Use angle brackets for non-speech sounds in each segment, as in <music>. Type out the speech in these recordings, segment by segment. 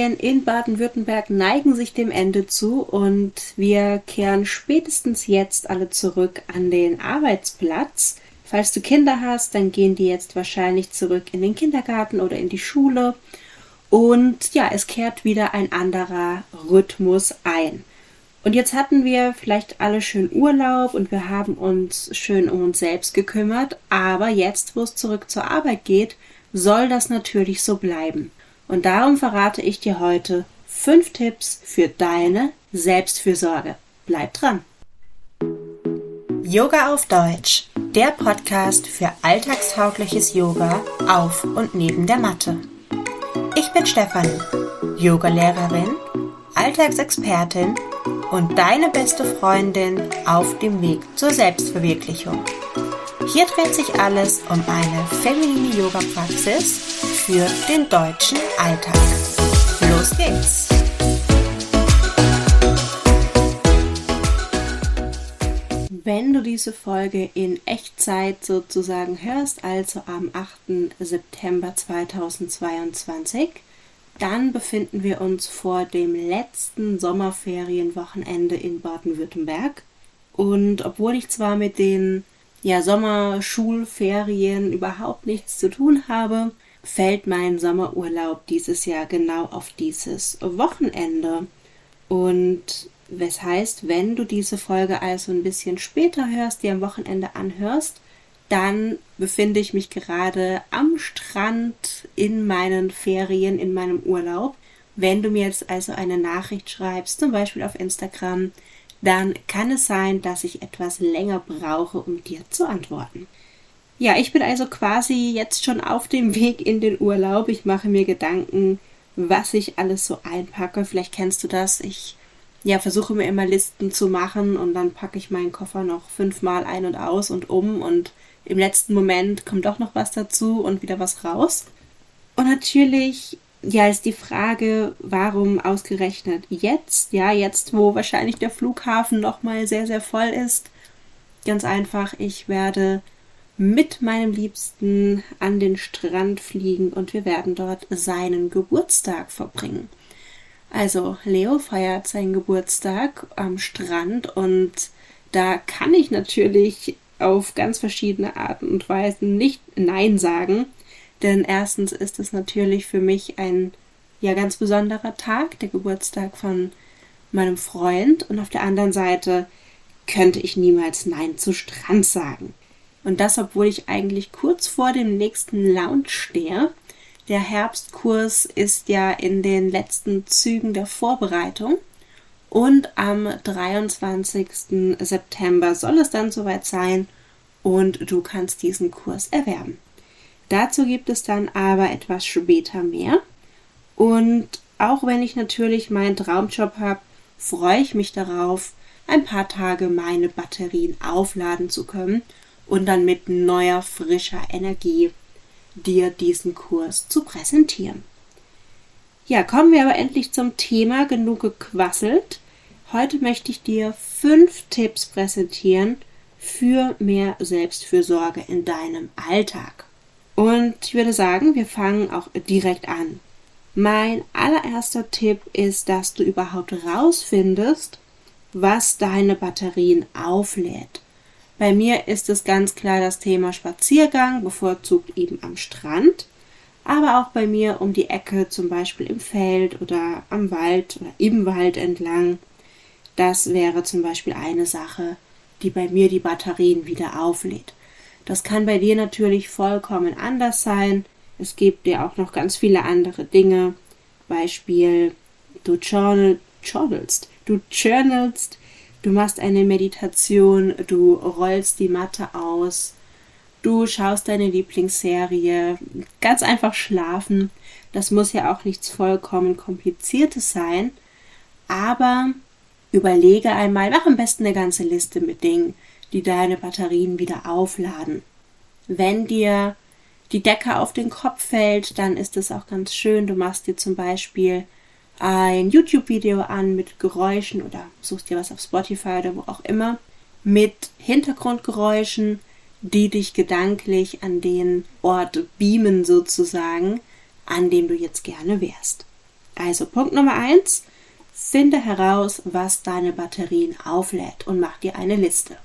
in Baden-Württemberg neigen sich dem Ende zu und wir kehren spätestens jetzt alle zurück an den Arbeitsplatz. Falls du Kinder hast, dann gehen die jetzt wahrscheinlich zurück in den Kindergarten oder in die Schule. Und ja, es kehrt wieder ein anderer Rhythmus ein. Und jetzt hatten wir vielleicht alle schön Urlaub und wir haben uns schön um uns selbst gekümmert, aber jetzt, wo es zurück zur Arbeit geht, soll das natürlich so bleiben. Und darum verrate ich dir heute fünf Tipps für deine Selbstfürsorge. Bleib dran! Yoga auf Deutsch, der Podcast für alltagstaugliches Yoga auf und neben der Matte. Ich bin Stefanie, Yogalehrerin, Alltagsexpertin und deine beste Freundin auf dem Weg zur Selbstverwirklichung. Hier dreht sich alles um eine feminine Yoga-Praxis für den deutschen Alltag. Los geht's! Wenn du diese Folge in Echtzeit sozusagen hörst, also am 8. September 2022, dann befinden wir uns vor dem letzten Sommerferienwochenende in Baden-Württemberg. Und obwohl ich zwar mit den ja, Sommerschulferien überhaupt nichts zu tun habe, fällt mein Sommerurlaub dieses Jahr genau auf dieses Wochenende. Und was heißt, wenn du diese Folge also ein bisschen später hörst, die am Wochenende anhörst, dann befinde ich mich gerade am Strand in meinen Ferien, in meinem Urlaub. Wenn du mir jetzt also eine Nachricht schreibst, zum Beispiel auf Instagram, dann kann es sein, dass ich etwas länger brauche, um dir zu antworten. Ja, ich bin also quasi jetzt schon auf dem Weg in den Urlaub. Ich mache mir Gedanken, was ich alles so einpacke. Vielleicht kennst du das. Ich ja, versuche mir immer Listen zu machen und dann packe ich meinen Koffer noch fünfmal ein und aus und um und im letzten Moment kommt doch noch was dazu und wieder was raus. Und natürlich, ja, ist die Frage, warum ausgerechnet jetzt? Ja, jetzt, wo wahrscheinlich der Flughafen nochmal sehr, sehr voll ist. Ganz einfach, ich werde mit meinem Liebsten an den Strand fliegen und wir werden dort seinen Geburtstag verbringen. Also Leo feiert seinen Geburtstag am Strand und da kann ich natürlich auf ganz verschiedene Arten und Weisen nicht Nein sagen. Denn erstens ist es natürlich für mich ein ja ganz besonderer Tag, der Geburtstag von meinem Freund. Und auf der anderen Seite könnte ich niemals Nein zu Strand sagen. Und das, obwohl ich eigentlich kurz vor dem nächsten Lounge stehe. Der Herbstkurs ist ja in den letzten Zügen der Vorbereitung. Und am 23. September soll es dann soweit sein und du kannst diesen Kurs erwerben. Dazu gibt es dann aber etwas später mehr. Und auch wenn ich natürlich meinen Traumjob habe, freue ich mich darauf, ein paar Tage meine Batterien aufladen zu können und dann mit neuer, frischer Energie dir diesen Kurs zu präsentieren. Ja, kommen wir aber endlich zum Thema genug gequasselt. Heute möchte ich dir fünf Tipps präsentieren für mehr Selbstfürsorge in deinem Alltag. Und ich würde sagen, wir fangen auch direkt an. Mein allererster Tipp ist, dass du überhaupt rausfindest, was deine Batterien auflädt. Bei mir ist es ganz klar das Thema Spaziergang, bevorzugt eben am Strand, aber auch bei mir um die Ecke, zum Beispiel im Feld oder am Wald oder im Wald entlang. Das wäre zum Beispiel eine Sache, die bei mir die Batterien wieder auflädt. Das kann bei dir natürlich vollkommen anders sein. Es gibt ja auch noch ganz viele andere Dinge. Beispiel, du journal, journalst, du journalst, du machst eine Meditation, du rollst die Matte aus, du schaust deine Lieblingsserie, ganz einfach schlafen. Das muss ja auch nichts vollkommen kompliziertes sein, aber Überlege einmal, mach am besten eine ganze Liste mit Dingen, die deine Batterien wieder aufladen. Wenn dir die Decke auf den Kopf fällt, dann ist es auch ganz schön. Du machst dir zum Beispiel ein YouTube-Video an mit Geräuschen oder suchst dir was auf Spotify oder wo auch immer mit Hintergrundgeräuschen, die dich gedanklich an den Ort beamen sozusagen, an dem du jetzt gerne wärst. Also Punkt Nummer eins: Finde heraus, was deine Batterien auflädt und mach dir eine Liste.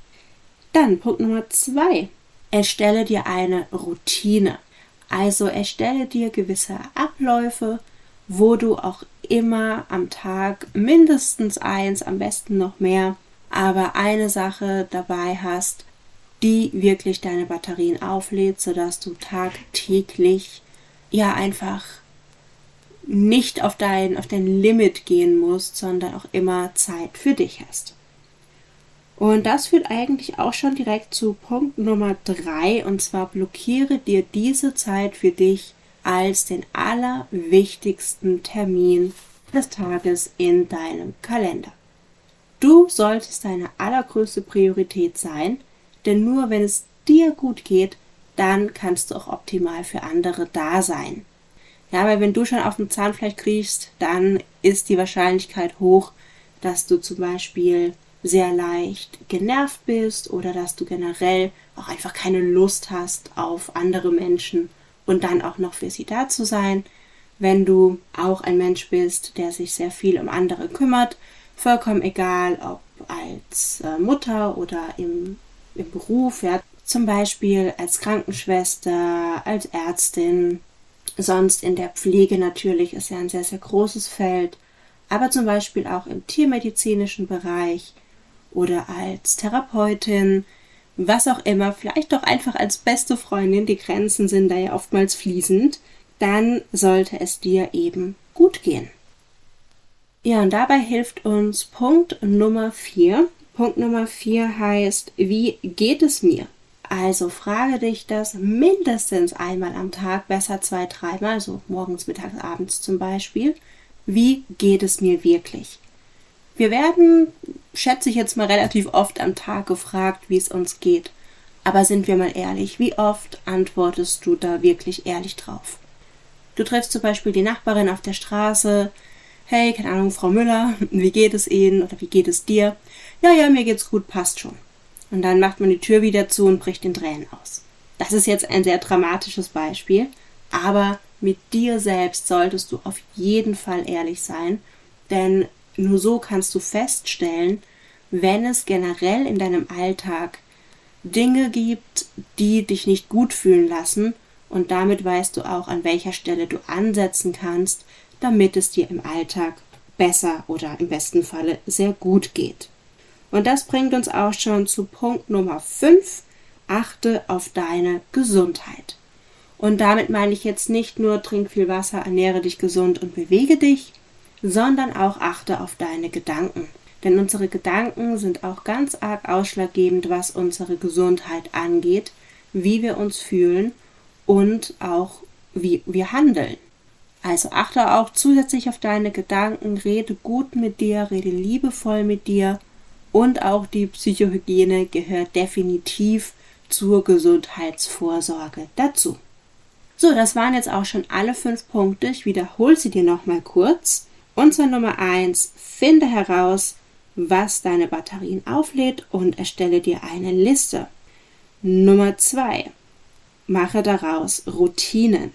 Dann Punkt Nummer zwei: Erstelle dir eine Routine. Also erstelle dir gewisse Abläufe, wo du auch immer am Tag mindestens eins, am besten noch mehr, aber eine Sache dabei hast, die wirklich deine Batterien auflädt, sodass du tagtäglich ja einfach nicht auf dein, auf dein Limit gehen musst, sondern auch immer Zeit für dich hast. Und das führt eigentlich auch schon direkt zu Punkt Nummer drei und zwar blockiere dir diese Zeit für dich als den allerwichtigsten Termin des Tages in deinem Kalender. Du solltest deine allergrößte Priorität sein, denn nur wenn es dir gut geht, dann kannst du auch optimal für andere da sein. Ja, weil wenn du schon auf dem Zahnfleisch kriechst, dann ist die Wahrscheinlichkeit hoch, dass du zum Beispiel sehr leicht genervt bist oder dass du generell auch einfach keine Lust hast auf andere Menschen und dann auch noch für sie da zu sein. Wenn du auch ein Mensch bist, der sich sehr viel um andere kümmert, vollkommen egal, ob als äh, Mutter oder im, im Beruf, ja, zum Beispiel als Krankenschwester, als Ärztin Sonst in der Pflege natürlich ist ja ein sehr, sehr großes Feld, aber zum Beispiel auch im tiermedizinischen Bereich oder als Therapeutin, was auch immer, vielleicht doch einfach als beste Freundin, die Grenzen sind da ja oftmals fließend, dann sollte es dir eben gut gehen. Ja, und dabei hilft uns Punkt Nummer 4. Punkt Nummer 4 heißt, wie geht es mir? Also frage dich das mindestens einmal am Tag, besser zwei, dreimal, so morgens, mittags, abends zum Beispiel. Wie geht es mir wirklich? Wir werden, schätze ich jetzt mal, relativ oft am Tag gefragt, wie es uns geht. Aber sind wir mal ehrlich, wie oft antwortest du da wirklich ehrlich drauf? Du triffst zum Beispiel die Nachbarin auf der Straße. Hey, keine Ahnung, Frau Müller, <laughs> wie geht es Ihnen oder wie geht es dir? Ja, ja, mir geht's gut, passt schon. Und dann macht man die Tür wieder zu und bricht in Tränen aus. Das ist jetzt ein sehr dramatisches Beispiel, aber mit dir selbst solltest du auf jeden Fall ehrlich sein, denn nur so kannst du feststellen, wenn es generell in deinem Alltag Dinge gibt, die dich nicht gut fühlen lassen, und damit weißt du auch, an welcher Stelle du ansetzen kannst, damit es dir im Alltag besser oder im besten Falle sehr gut geht. Und das bringt uns auch schon zu Punkt Nummer 5. Achte auf deine Gesundheit. Und damit meine ich jetzt nicht nur trink viel Wasser, ernähre dich gesund und bewege dich, sondern auch achte auf deine Gedanken. Denn unsere Gedanken sind auch ganz arg ausschlaggebend, was unsere Gesundheit angeht, wie wir uns fühlen und auch wie wir handeln. Also achte auch zusätzlich auf deine Gedanken, rede gut mit dir, rede liebevoll mit dir und auch die Psychohygiene gehört definitiv zur Gesundheitsvorsorge dazu. So, das waren jetzt auch schon alle fünf Punkte. Ich wiederhole sie dir nochmal kurz. Unser Nummer eins: Finde heraus, was deine Batterien auflädt und erstelle dir eine Liste. Nummer zwei: Mache daraus Routinen.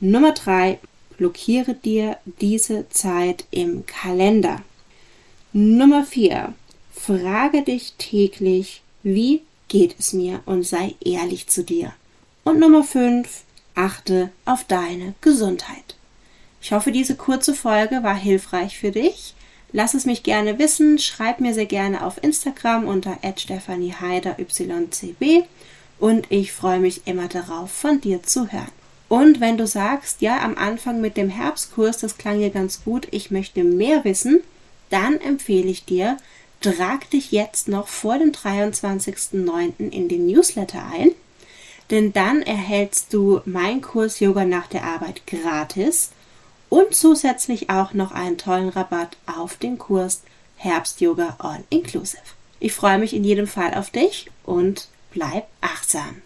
Nummer drei: Blockiere dir diese Zeit im Kalender. Nummer vier: Frage dich täglich, wie geht es mir und sei ehrlich zu dir. Und Nummer 5, achte auf deine Gesundheit. Ich hoffe, diese kurze Folge war hilfreich für dich. Lass es mich gerne wissen. Schreib mir sehr gerne auf Instagram unter stephanieheiderycb und ich freue mich immer darauf, von dir zu hören. Und wenn du sagst, ja, am Anfang mit dem Herbstkurs, das klang hier ganz gut, ich möchte mehr wissen, dann empfehle ich dir, trag dich jetzt noch vor dem 23.09. in den Newsletter ein, denn dann erhältst du meinen Kurs Yoga nach der Arbeit gratis und zusätzlich auch noch einen tollen Rabatt auf den Kurs Herbst Yoga All Inclusive. Ich freue mich in jedem Fall auf dich und bleib achtsam.